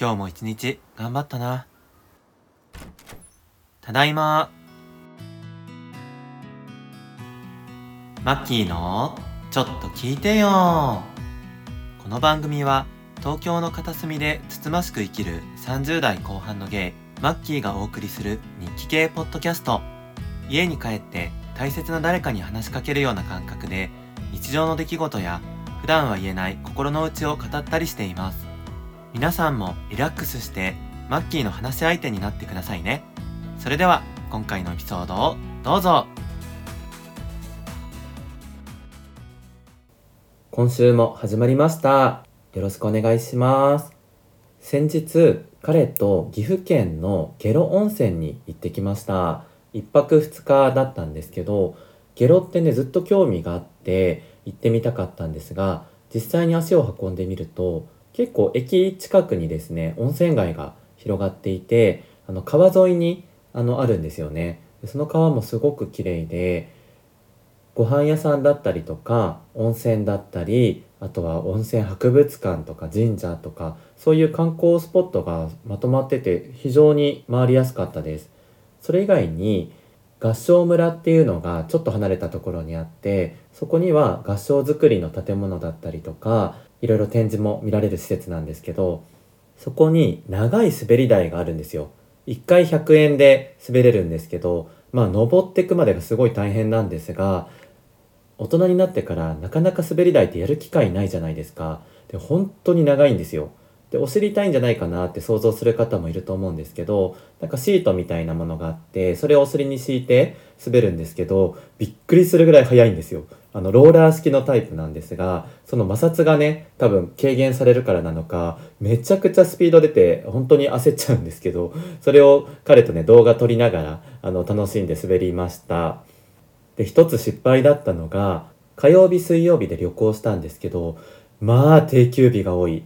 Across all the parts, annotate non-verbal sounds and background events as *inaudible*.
今日も一日頑張ったな。ただいま。マッキーのちょっと聞いてよ。この番組は東京の片隅でつつましく生きる30代後半のゲイ、マッキーがお送りする日記系ポッドキャスト。家に帰って大切な誰かに話しかけるような感覚で日常の出来事や普段は言えない心の内を語ったりしています。皆さんもリラックスしてマッキーの話し相手になってくださいね。それでは今回のエピソードをどうぞ今週も始まりました。よろしくお願いします。先日、彼と岐阜県の下呂温泉に行ってきました。一泊二日だったんですけど、下呂ってね、ずっと興味があって行ってみたかったんですが、実際に足を運んでみると、結構駅近くにですね、温泉街が広がっていて、あの川沿いにあのあるんですよね。その川もすごく綺麗で、ご飯屋さんだったりとか温泉だったりあとは温泉博物館とか神社とかそういう観光スポットがまとまってて非常に回りやすかったですそれ以外に合掌村っていうのがちょっと離れたところにあってそこには合掌造りの建物だったりとかいろいろ展示も見られる施設なんですけどそこに長い滑り台があるんですよ。1回100円で滑れるんですけどまあ登っていくまでがすごい大変なんですが大人になってからなかなか滑り台ってやる機会ないじゃないですか。で本当に長いんですよ。でお尻痛いんじゃないかなって想像する方もいると思うんですけどなんかシートみたいなものがあってそれをお尻に敷いて滑るんですけどびっくりするぐらい速いんですよ。あのローラー式のタイプなんですがその摩擦がね多分軽減されるからなのかめちゃくちゃスピード出て本当に焦っちゃうんですけどそれを彼とね動画撮りながらあの楽しんで滑りました。で一つ失敗だったのが火曜日水曜日で旅行したんですけどまあ定休日が多い。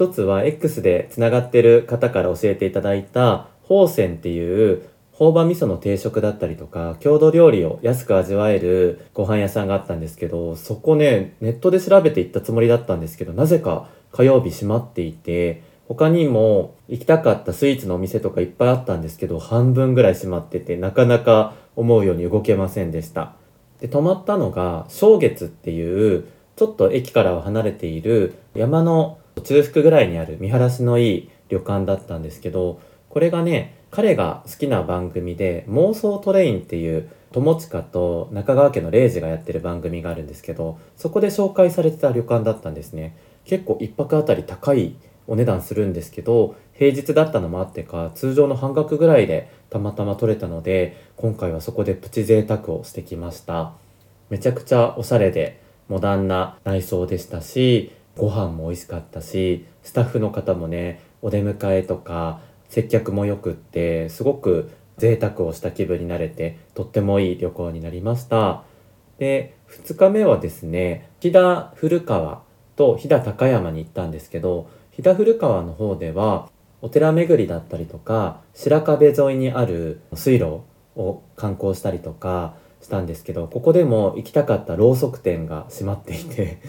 一つは X でつながってる方から教えていただいた宝泉っていう朴葉味噌の定食だったりとか郷土料理を安く味わえるご飯屋さんがあったんですけどそこねネットで調べて行ったつもりだったんですけどなぜか火曜日閉まっていて他にも行きたかったスイーツのお店とかいっぱいあったんですけど半分ぐらい閉まっててなかなか思うように動けませんでした。で泊まったのが正月っていうちょっと駅からは離れている山の中腹ぐらいにある見晴らしのいい旅館だったんですけどこれがね彼が好きな番組で妄想トレインっていう友近と中川家の礼二がやってる番組があるんですけどそこで紹介されてた旅館だったんですね。結構一泊あたり高いお値段するんですけど平日だったのもあってか通常の半額ぐらいでたまたま取れたので今回はそこでプチ贅沢をしてきました。めちゃくちゃおしゃれでモダンな内装でしたしご飯も美味しかったしスタッフの方もねお出迎えとか接客もよくってすごく贅沢をした気分になれてとってもいい旅行になりました。で2日目はですね飛騨古川と飛騨高山に行ったんですけど飛騨古川の方ではお寺巡りだったりとか白壁沿いにある水路を観光したりとかしたんですけどここでも行きたかったろうそく店が閉まっていて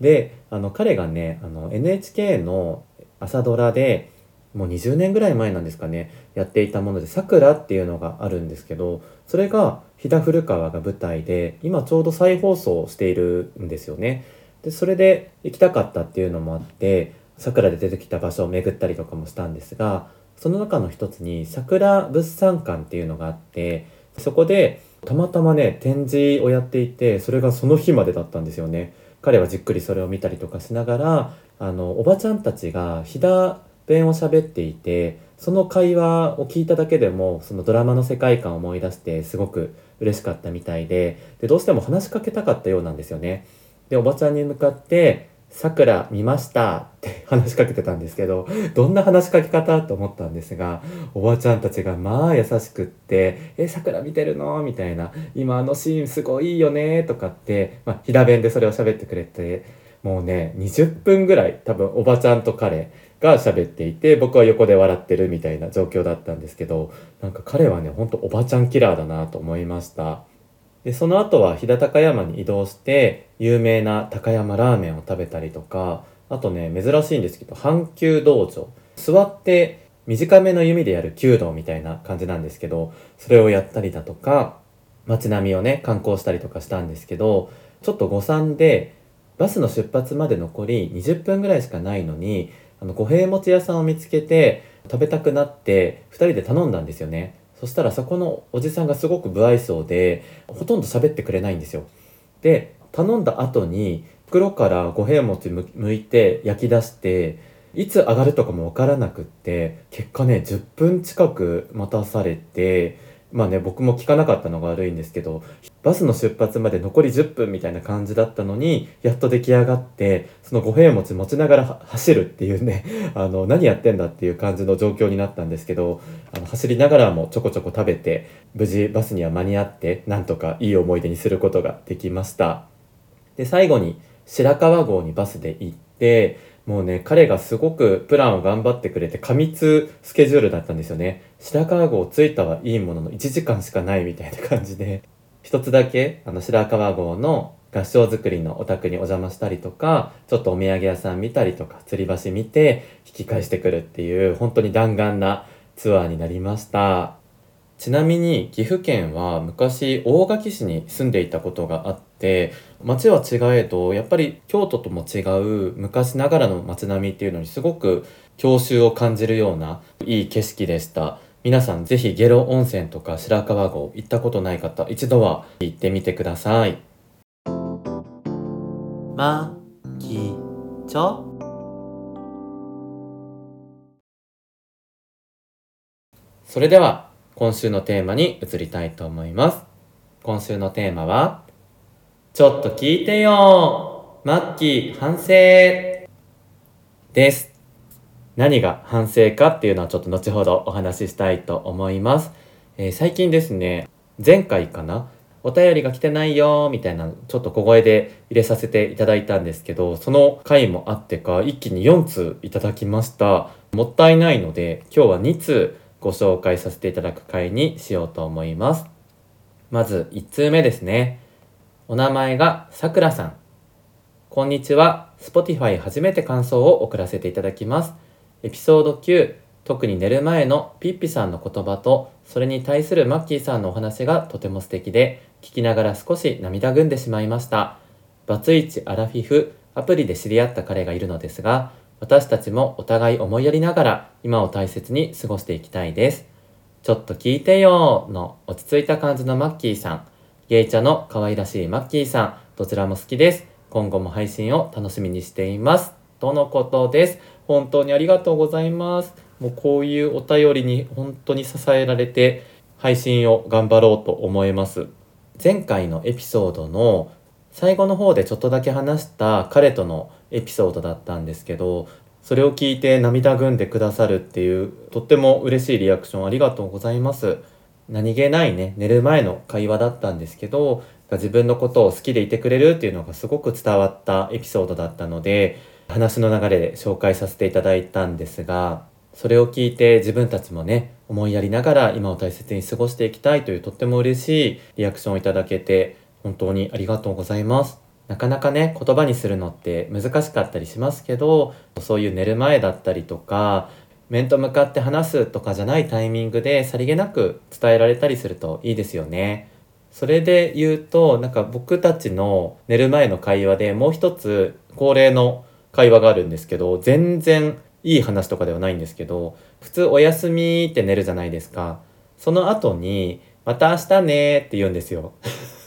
であの彼がねあの NHK の朝ドラでもう20年ぐらい前なんですかねやっていたもので「さくら」っていうのがあるんですけどそれが飛騨古川が舞台で今ちょうど再放送しているんですよね。でそれで行きたかったっていうのもあって桜で出てきた場所を巡ったりとかもしたんですがその中の一つに桜物産館っていうのがあってそこでたまたまね展示をやっていてそれがその日までだったんですよね彼はじっくりそれを見たりとかしながらあのおばちゃんたちが飛騨弁を喋っていてその会話を聞いただけでもそのドラマの世界観を思い出してすごく嬉しかったみたいででどうしても話しかけたかったようなんですよね。でおばちゃんに向かってさくら見ましたって話しかけてたんですけど、どんな話しかけ方と思ったんですが、おばちゃんたちがまあ優しくって、え、さくら見てるの？みたいな、今あのシーンすごいいいよね？とかって、まあ、平弁でそれを喋ってくれて、もうね、20分ぐらい多分おばちゃんと彼が喋っていて、僕は横で笑ってるみたいな状況だったんですけど、なんか彼はね、ほんとおばちゃんキラーだなと思いました。でその後は飛騨高山に移動して有名な高山ラーメンを食べたりとかあとね珍しいんですけど阪急道場。座って短めの弓でやる弓道みたいな感じなんですけどそれをやったりだとか街並みをね観光したりとかしたんですけどちょっと誤算でバスの出発まで残り20分ぐらいしかないのにあの五平餅屋さんを見つけて食べたくなって2人で頼んだんですよね。そしたらそこのおじさんがすごく不愛想でほとんど喋ってくれないんですよ。で頼んだ後に袋から五平餅むいて焼き出していつ上がるとかもわからなくって結果ね10分近く待たされてまあね僕も聞かなかったのが悪いんですけどバスの出発まで残り10分みたいな感じだったのにやっと出来上がってその五平餅持ちながら走るっていうね *laughs* あの何やってんだっていう感じの状況になったんですけどあの走りながらもちょこちょこ食べて無事バスには間に合ってなんとかいい思い出にすることができました。で最後に白川郷にバスで行ってもうね、彼がすごくプランを頑張ってくれて過密スケジュールだったんですよね。白川郷着いたはいいものの1時間しかないみたいな感じで、一つだけあの白川郷の合掌造りのお宅にお邪魔したりとか、ちょっとお土産屋さん見たりとか、吊り橋見て引き返してくるっていう本当に弾丸なツアーになりました。ちなみに岐阜県は昔大垣市に住んでいたことがあって町は違えどやっぱり京都とも違う昔ながらの街並みっていうのにすごく郷愁を感じるようないい景色でした。皆さんぜひ下呂温泉とか白川郷行ったことない方一度は行ってみてください。まきちょそれでは今週のテーマに移りたいと思います。今週のテーマは、ちょっと聞いてよマッキー反省です。何が反省かっていうのはちょっと後ほどお話ししたいと思います。えー、最近ですね、前回かな？お便りが来てないよみたいなちょっと小声で入れさせていただいたんですけど、その回もあってか一気に4通いただきました。もったいないので今日は2通ご紹介させていただく回にしようと思います。まず1通目ですね。お名前がさくらさん。こんにちは。Spotify 初めて感想を送らせていただきます。エピソード9、特に寝る前のピッピさんの言葉と、それに対するマッキーさんのお話がとても素敵で、聞きながら少し涙ぐんでしまいました。バツイチアラフィフ、アプリで知り合った彼がいるのですが、私たちもお互い思いやりながら今を大切に過ごしていきたいです。ちょっと聞いてよの落ち着いた感じのマッキーさん、ゲイチャの可愛らしいマッキーさん、どちらも好きです。今後も配信を楽しみにしています。とのことです。本当にありがとうございます。もうこういうお便りに本当に支えられて配信を頑張ろうと思います。前回のエピソードの最後の方でちょっとだけ話した彼とのエピソードだったんですけどそれを聞いて涙ぐんでくださるっていうとっても嬉しいリアクションありがとうございます何気ないね寝る前の会話だったんですけど自分のことを好きでいてくれるっていうのがすごく伝わったエピソードだったので話の流れで紹介させていただいたんですがそれを聞いて自分たちもね思いやりながら今を大切に過ごしていきたいというとっても嬉しいリアクションをいただけて本当にありがとうございます。なかなかね言葉にするのって難しかったりしますけどそういう寝る前だったりとか面と向かって話すとかじゃないタイミングでさりげなく伝えられたりするといいですよね。それで言うとなんか僕たちの寝る前の会話でもう一つ恒例の会話があるんですけど全然いい話とかではないんですけど普通「おやすみ」って寝るじゃないですか。その後に「また明日ね」って言うんですよ。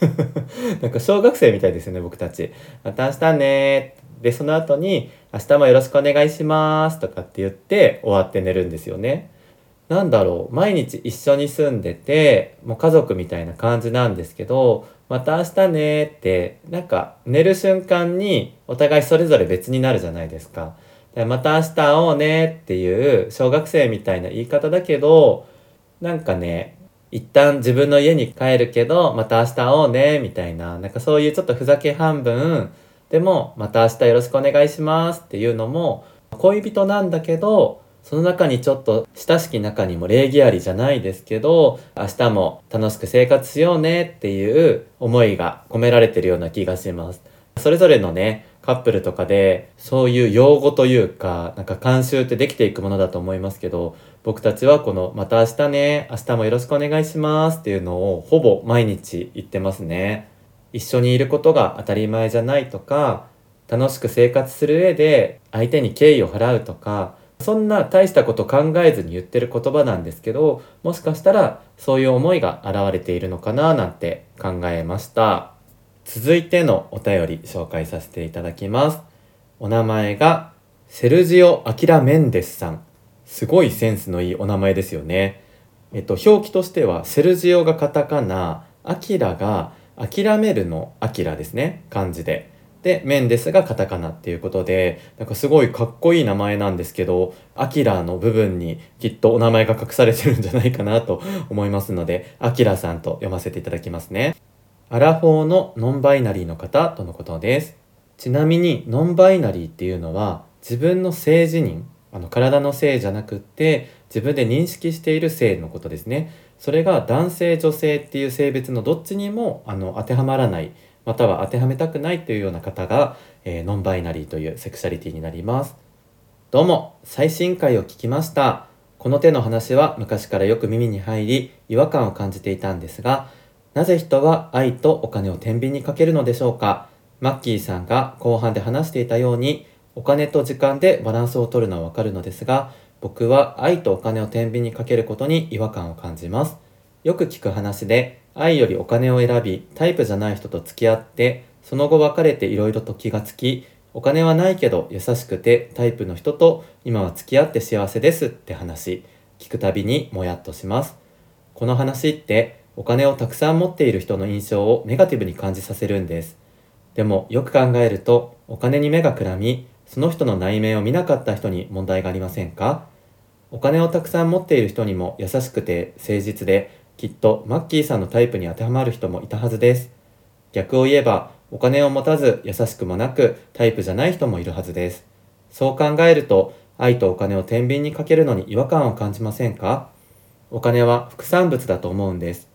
*laughs* なんか小学生みたいですよね、僕たち。また明日ねで、その後に、明日もよろしくお願いしますとかって言って終わって寝るんですよね。なんだろう、毎日一緒に住んでて、もう家族みたいな感じなんですけど、また明日ねって、なんか寝る瞬間にお互いそれぞれ別になるじゃないですか。また明日会おうねっていう小学生みたいな言い方だけど、なんかね、一旦自分の家に帰るけど、また明日会おうね、みたいな、なんかそういうちょっとふざけ半分、でも、また明日よろしくお願いしますっていうのも、恋人なんだけど、その中にちょっと親しき中にも礼儀ありじゃないですけど、明日も楽しく生活しようねっていう思いが込められてるような気がします。それぞれのね、カップルとかでそういう用語というかなんか慣習ってできていくものだと思いますけど僕たちはこの「また明日ね明日もよろしくお願いします」っていうのをほぼ毎日言ってますね一緒にいることが当たり前じゃないとか楽しく生活する上で相手に敬意を払うとかそんな大したこと考えずに言ってる言葉なんですけどもしかしたらそういう思いが現れているのかななんて考えました。続いてのお便り紹介させていただきます。お名前がセルジオ・アキラ・メンデスさん。すごいセンスのいいお名前ですよね。えっと表記としてはセルジオがカタカナアキラが諦めるのアキラですね漢字でで、メンデスがカタカナっていうことで、なんかすごいかっこいい名前なんですけど、アキラの部分にきっとお名前が隠されてるんじゃないかなと思いますので、アキラさんと読ませていただきますね。アラフォーのノンバイナリーの方とのことです。ちなみに、ノンバイナリーっていうのは、自分の性自認、あの体の性じゃなくって、自分で認識している性のことですね。それが男性女性っていう性別のどっちにもあの当てはまらないまたは当てはめたくないというような方が、えー、ノンバイナリーというセクシャリティになります。どうも最新回を聞きました。この手の話は昔からよく耳に入り違和感を感じていたんですがなぜ人は愛とお金を天秤にかけるのでしょうか？マッキーさんが後半で話していたようにお金と時間でバランスを取るのはわかるのですが僕は愛とお金を天秤にかけることに違和感を感じます。よく聞く話で愛よりお金を選びタイプじゃない人と付き合ってその後別れていろいろと気がつきお金はないけど優しくてタイプの人と今は付き合って幸せですって話。聞くたびにもやっとします。この話ってお金をたくさん持っている人の印象をネガティブに感じさせるんです。でもよく考えるとお金に目がくらみその人の内面を見なかった人に問題がありませんか？お金をたくさん持っている人にも優しくて誠実できっとマッキーさんのタイプに当てはまる人もいたはずです。逆を言えば、お金を持たず優しくもなくタイプじゃない人もいるはずです。そう考えると、愛とお金を天秤にかけるのに違和感を感じませんか？お金は副産物だと思うんです。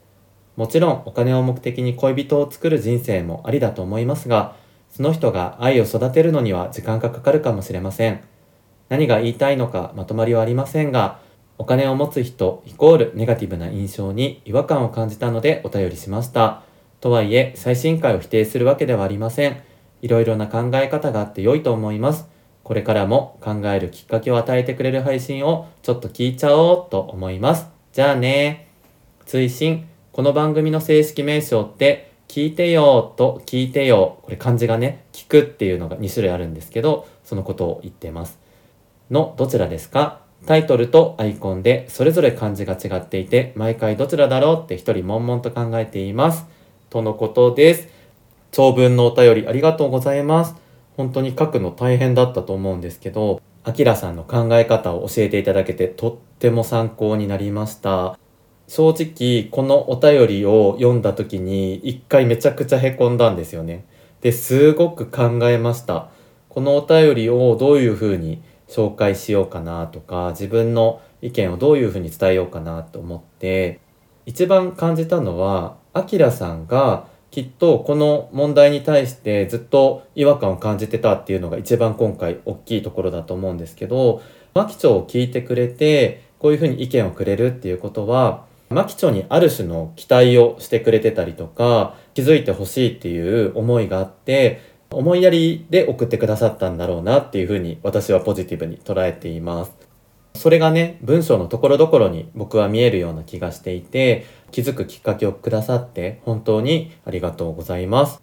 もちろんお金を目的に恋人を作る人生もありだと思いますが、その人が愛を育てるのには時間がかかるかもしれません。何が言いたいのかまとまりはありませんが、お金を持つ人イコールネガティブな印象に違和感を感じたのでお便りしました。とはいえ、最新回を否定するわけではありません。いろいろな考え方があって良いと思います。これからも考えるきっかけを与えてくれる配信をちょっと聞いちゃおうと思います。じゃあね。追伸、この番組の正式名称って、聞いてよと聞いてよ。これ漢字がね、聞くっていうのが2種類あるんですけど、そのことを言ってます。のどちらですか？タイトルとアイコンでそれぞれ漢字が違っていて、毎回どちらだろうって一人悶々と考えています。とのことです。長文のお便りありがとうございます。本当に書くの大変だったと思うんですけど、あきらさんの考え方を教えていただけてとっても参考になりました。正直、このお便りを読んだ時に一回めちゃくちゃへこんだんですよね。で、すごく考えました。このお便りをどういうふうに紹介しようかなとか自分の意見をどういうふうに伝えようかなと思って一番感じたのはあきらさんがきっとこの問題に対してずっと違和感を感じてたっていうのが一番今回大きいところだと思うんですけどマキチョを聞いてくれてこういうふうに意見をくれるっていうことはマキチョにある種の期待をしてくれてたりとか気づいてほしいっていう思いがあって思いやりで送ってくださったんだろうなっていうふうに私はポジティブに捉えています。それがね、文章のところどころに僕は見えるような気がしていて、気づくきっかけをくださって本当にありがとうございます。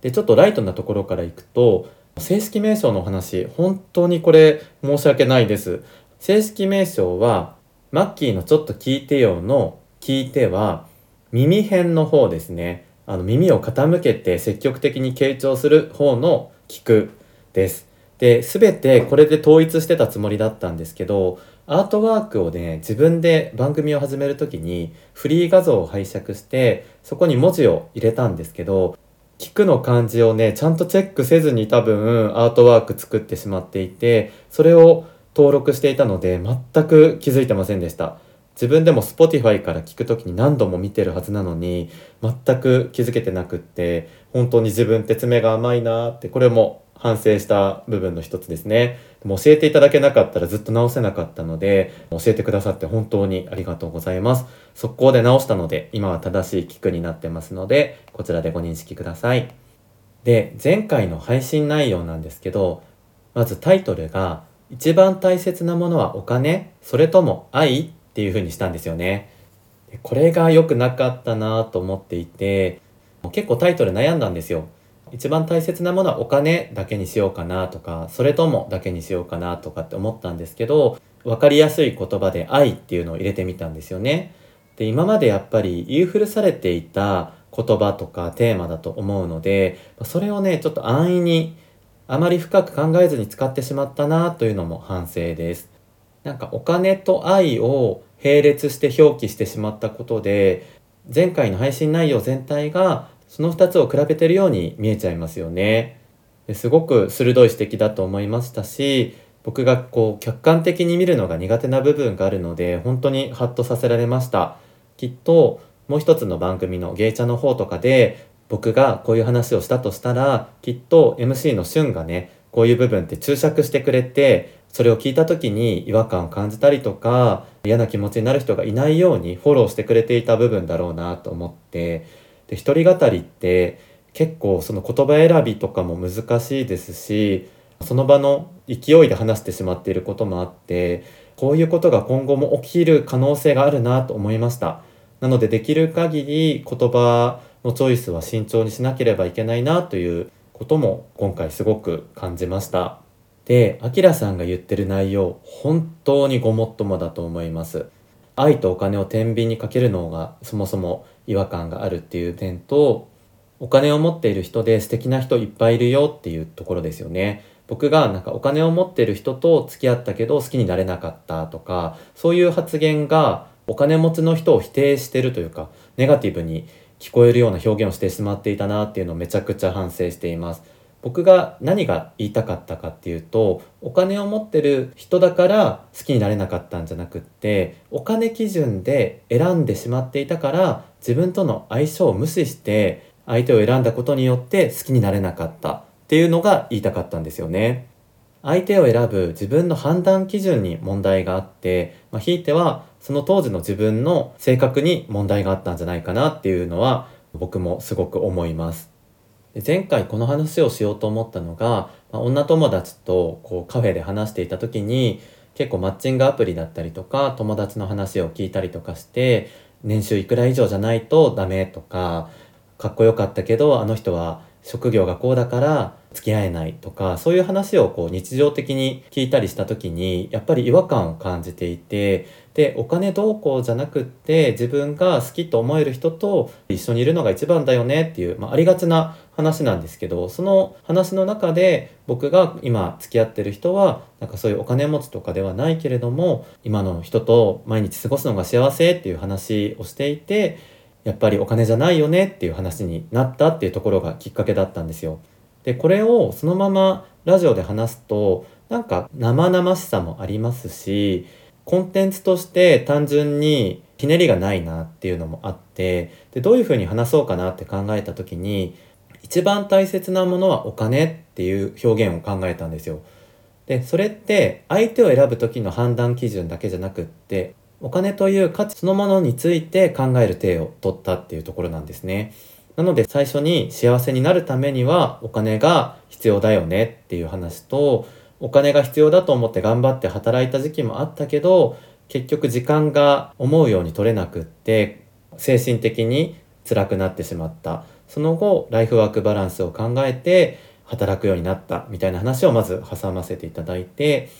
で、ちょっとライトなところからいくと、正式名称の話、本当にこれ申し訳ないです。正式名称は、マッキーのちょっと聞いてよの聞いては、耳辺の方ですね。あの耳を傾けて積極的に傾聴する方の聞くです。で、全てこれで統一してたつもりだったんですけど、アートワークをね、自分で番組を始める時にフリー画像を拝借して、そこに文字を入れたんですけど、聞くの漢字をね、ちゃんとチェックせずに多分アートワーク作ってしまっていて、それを登録していたので全く気づいてませんでした。自分でも Spotify から聞く時に何度も見てるはずなのに全く気づけてなくって本当に自分って爪が甘いなってこれも反省した部分の一つですね。でも教えていただけなかったらずっと直せなかったので、教えてくださって本当にありがとうございます。速攻で直したので、今は正しいキックになってますので、こちらでご認識ください。で、前回の配信内容なんですけど、まずタイトルが、一番大切なものはお金それとも愛っていう風にしたんですよね。これが良くなかったなと思っていて、結構タイトル悩んだんですよ。一番大切なものはお金だけにしようかなとか、それともだけにしようかなとかって思ったんですけど、分かりやすい言葉で愛っていうのを入れてみたんですよね。で、今までやっぱり言い古されていた言葉とかテーマだと思うので、それをね、ちょっと安易にあまり深く考えずに使ってしまったなというのも反省です。なんかお金と愛を並列して表記してしまったことで、前回の配信内容全体がその2つを比べてるように見えちゃいますよね。すごく鋭い指摘だと思いましたし、僕がこう客観的に見るのが苦手な部分があるので、本当にハッとさせられました。きっともう一つの番組の芸茶の方とかで僕がこういう話をしたとしたら、きっと MC の旬がね、こういう部分って注釈してくれて、それを聞いた時に違和感を感じたりとか、嫌な気持ちになる人がいないようにフォローしてくれていた部分だろうなと思って、で、一人語りって結構その言葉選びとかも難しいですし、その場の勢いで話してしまっていることもあって、こういうことが今後も起きる可能性があるなと思いました。なのでできる限り言葉のチョイスは慎重にしなければいけないなということも今回すごく感じました。で、アキラさんが言ってる内容、本当にごもっともだと思います。愛とお金を天秤にかけるのがそもそも違和感があるっていう点と、お金を持っている人で素敵な人いっぱいいるよっていうところですよね。僕がなんかお金を持ってる人と付き合ったけど好きになれなかったとか、そういう発言がお金持ちの人を否定してるというか、ネガティブに聞こえるような表現をしてしまっていたなっていうのをめちゃくちゃ反省しています。僕が何が言いたかったかっていうとお金を持ってる人だから好きになれなかったんじゃなくってお金基準で選んでしまっていたから自分との相性を無視して相手を選んだことによって好きになれなかったっていうのが言いたかったんですよね。相手を選ぶ自分の判断基準に問題があって、まあ、ひいてはその当時の自分の性格に問題があったんじゃないかなっていうのは僕もすごく思います。で前回この話をしようと思ったのが、まあ、女友達とこうカフェで話していた時に結構マッチングアプリだったりとか友達の話を聞いたりとかして年収いくら以上じゃないとダメとかかっこよかったけどあの人は職業がこうだから付き合えないとかそういう話をこう日常的に聞いたりした時にやっぱり違和感を感じていてでお金どうこうじゃなくって自分が好きと思える人と一緒にいるのが一番だよねっていう、まあ、ありがちな話なんですけどその話の中で僕が今付き合ってる人はなんかそういうお金持ちとかではないけれども今の人と毎日過ごすのが幸せっていう話をしていてやっぱりお金じゃないよねっていう話になったっていうところがきっかけだったんですよ。でこれをそのままラジオで話すとなんか生々しさもありますしコンテンツとして単純にひねりがないなっていうのもあってでどういうふうに話そうかなって考えた時に一番大切なものはお金っていう表現を考えたんですよ。でそれって相手を選ぶ時の判断基準だけじゃなくってお金という価値そのものについて考える体を取ったっていうところなんですね。なので最初に幸せになるためにはお金が必要だよねっていう話とお金が必要だと思って頑張って働いた時期もあったけど結局時間が思うように取れなくって精神的に辛くなってしまった。その後ライフワークバランスを考えて働くようになったみたいな話をまず挟ませていただいて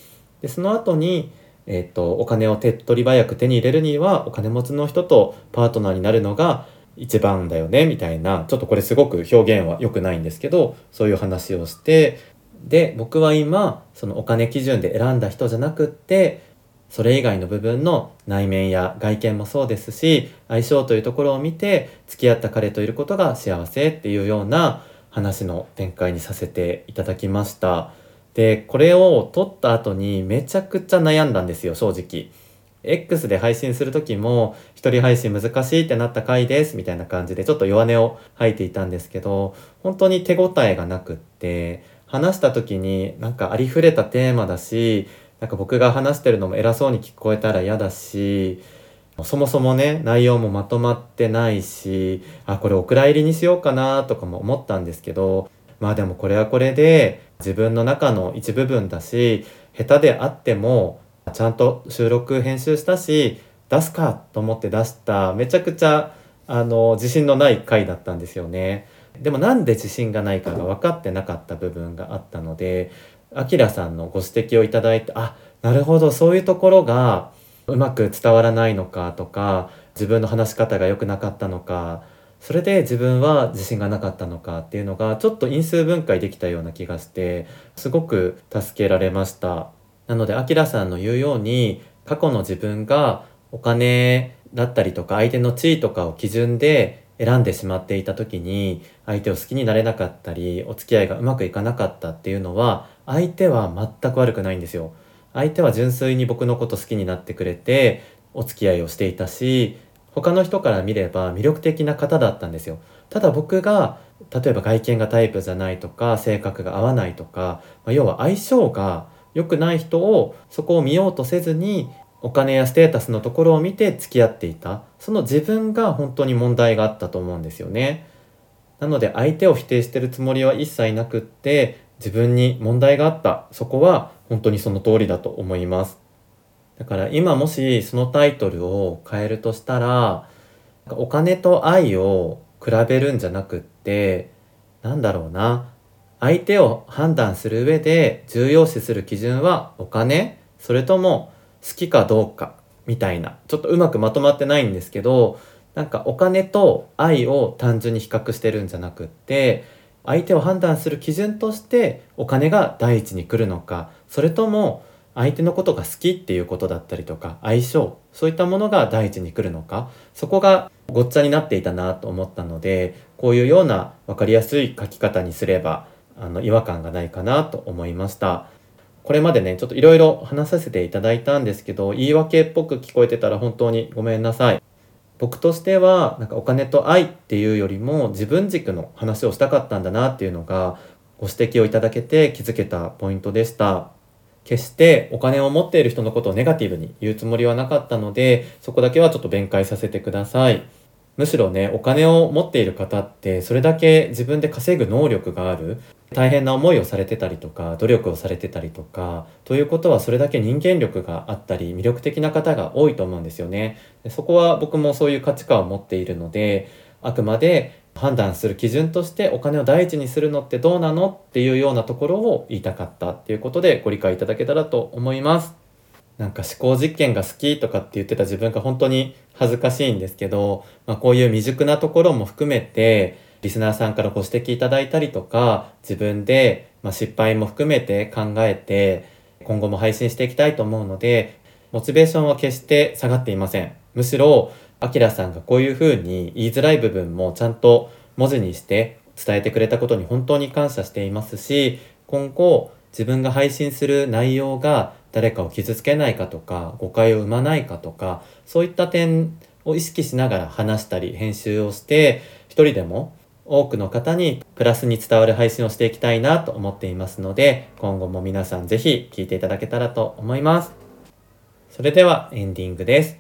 でその後にえっ、と、お金を手っ取り早く手に入れるには、お金持ちの人とパートナーになるのが一番だよね、みたいな、ちょっとこれすごく表現は良くないんですけど、そういう話をして、で、僕は今、そのお金基準で選んだ人じゃなくって、それ以外の部分の内面や外見もそうですし、相性というところを見て、付き合った彼といることが幸せっていうような話の展開にさせていただきました。で、これを撮った後にめちゃくちゃ悩んだんですよ、正直。X で配信する時も、一人配信難しいってなった回です、みたいな感じでちょっと弱音を吐いていたんですけど、本当に手応えがなくって、話した時になんかありふれたテーマだしなんか僕が話してるのも偉そうに聞こえたら嫌だしそもそもね内容もまとまってないしあこれお蔵入りにしようかなとかも思ったんですけどまあでもこれはこれで自分の中の一部分だし下手であってもちゃんと収録編集したし出すかと思って出しためちゃくちゃあの自信のない回だったんですよね。でもなんで自信がないかが分かってなかった部分があったのであきらさんのご指摘をいただいてあなるほどそういうところがうまく伝わらないのかとか自分の話し方が良くなかったのかそれで自分は自信がなかったのかっていうのがちょっと因数分解できたような気がしてすごく助けられましたなのであきらさんの言うように過去の自分がお金だったりとか相手の地位とかを基準で選んでしまっていた時に相手を好きになれなかったりお付き合いがうまくいかなかったっていうのは相手は全く悪くないんですよ。相手は純粋に僕のこと好きになってくれてお付き合いをしていたし他の人から見れば魅力的な方だったんですよ。ただ僕が例えば外見がタイプじゃないとか性格が合わないとか、まあ、要は相性が良くない人をそこを見ようとせずにお金やステータスのところを見て付き合っていた。その自分が本当に問題があったと思うんですよね。なので相手を否定してるつもりは一切なくって自分に問題があった。そこは本当にその通りだと思います。だから今もしそのタイトルを変えるとしたらお金と愛を比べるんじゃなくってなんだろうな。相手を判断する上で重要視する基準はお金それとも好きかどうかみたいな。ちょっとうまくまとまってないんですけどなんかお金と愛を単純に比較してるんじゃなくって相手を判断する基準としてお金が第一に来るのかそれとも相手のことが好きっていうことだったりとか相性そういったものが第一に来るのかそこがごっちゃになっていたなと思ったのでこういうような分かりやすい書き方にすればあの違和感がないかなと思いました。これまでねちょっといろいろ話させていただいたんですけど言い訳っぽく聞こえてたら本当にごめんなさい。僕としてはなんかお金と愛っていうよりも自分軸の話をしたかったんだなっていうのがご指摘をいただけて気づけたポイントでした。決してお金を持っている人のことをネガティブに言うつもりはなかったのでそこだけはちょっと弁解させてください。むしろねお金を持っている方ってそれだけ自分で稼ぐ能力がある。大変な思いをされてたりとか努力をされてたりとかということはそれだけ人間力があったり魅力的な方が多いと思うんですよね。そこは僕もそういう価値観を持っているのであくまで判断する基準としてお金を第一にするのってどうなのっていうようなところを言いたかったっていうことでご理解いただけたらと思います。なんか思考実験が好きとかって言ってた自分が本当に恥ずかしいんですけど、まあ、こういう未熟なところも含めてリスナーさんからご指摘いただいたりとか自分で、ま失敗も含めて考えて今後も配信していきたいと思うのでモチベーションは決して下がっていません。むしろあきらさんがこういうふうに言いづらい部分もちゃんと文字にして伝えてくれたことに本当に感謝していますし今後自分が配信する内容が誰かを傷つけないかとか誤解を生まないかとかそういった点を意識しながら話したり編集をして一人でも多くの方にプラスに伝わる配信をしていきたいなと思っていますので今後も皆さんぜひ聴いていただけたらと思います。それではエンディングです。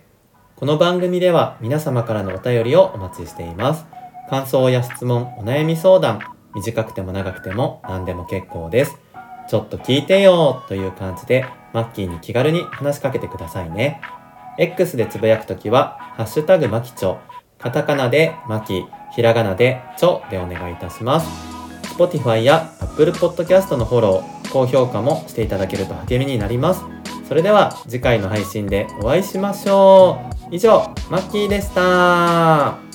この番組では皆様からのお便りをお待ちしています。感想や質問お悩み相談短くても長くても何でも結構です。ちょっと聞いてよという感じでマッキーに気軽に話しかけてくださいね。X でつぶやくときは、ハッシュタグマキチョ、カタカナでマキ、ひらがなでチョでお願いいたします。Spotify や Apple Podcast のフォロー、高評価もしていただけると励みになります。それでは次回の配信でお会いしましょう。以上、マッキーでした。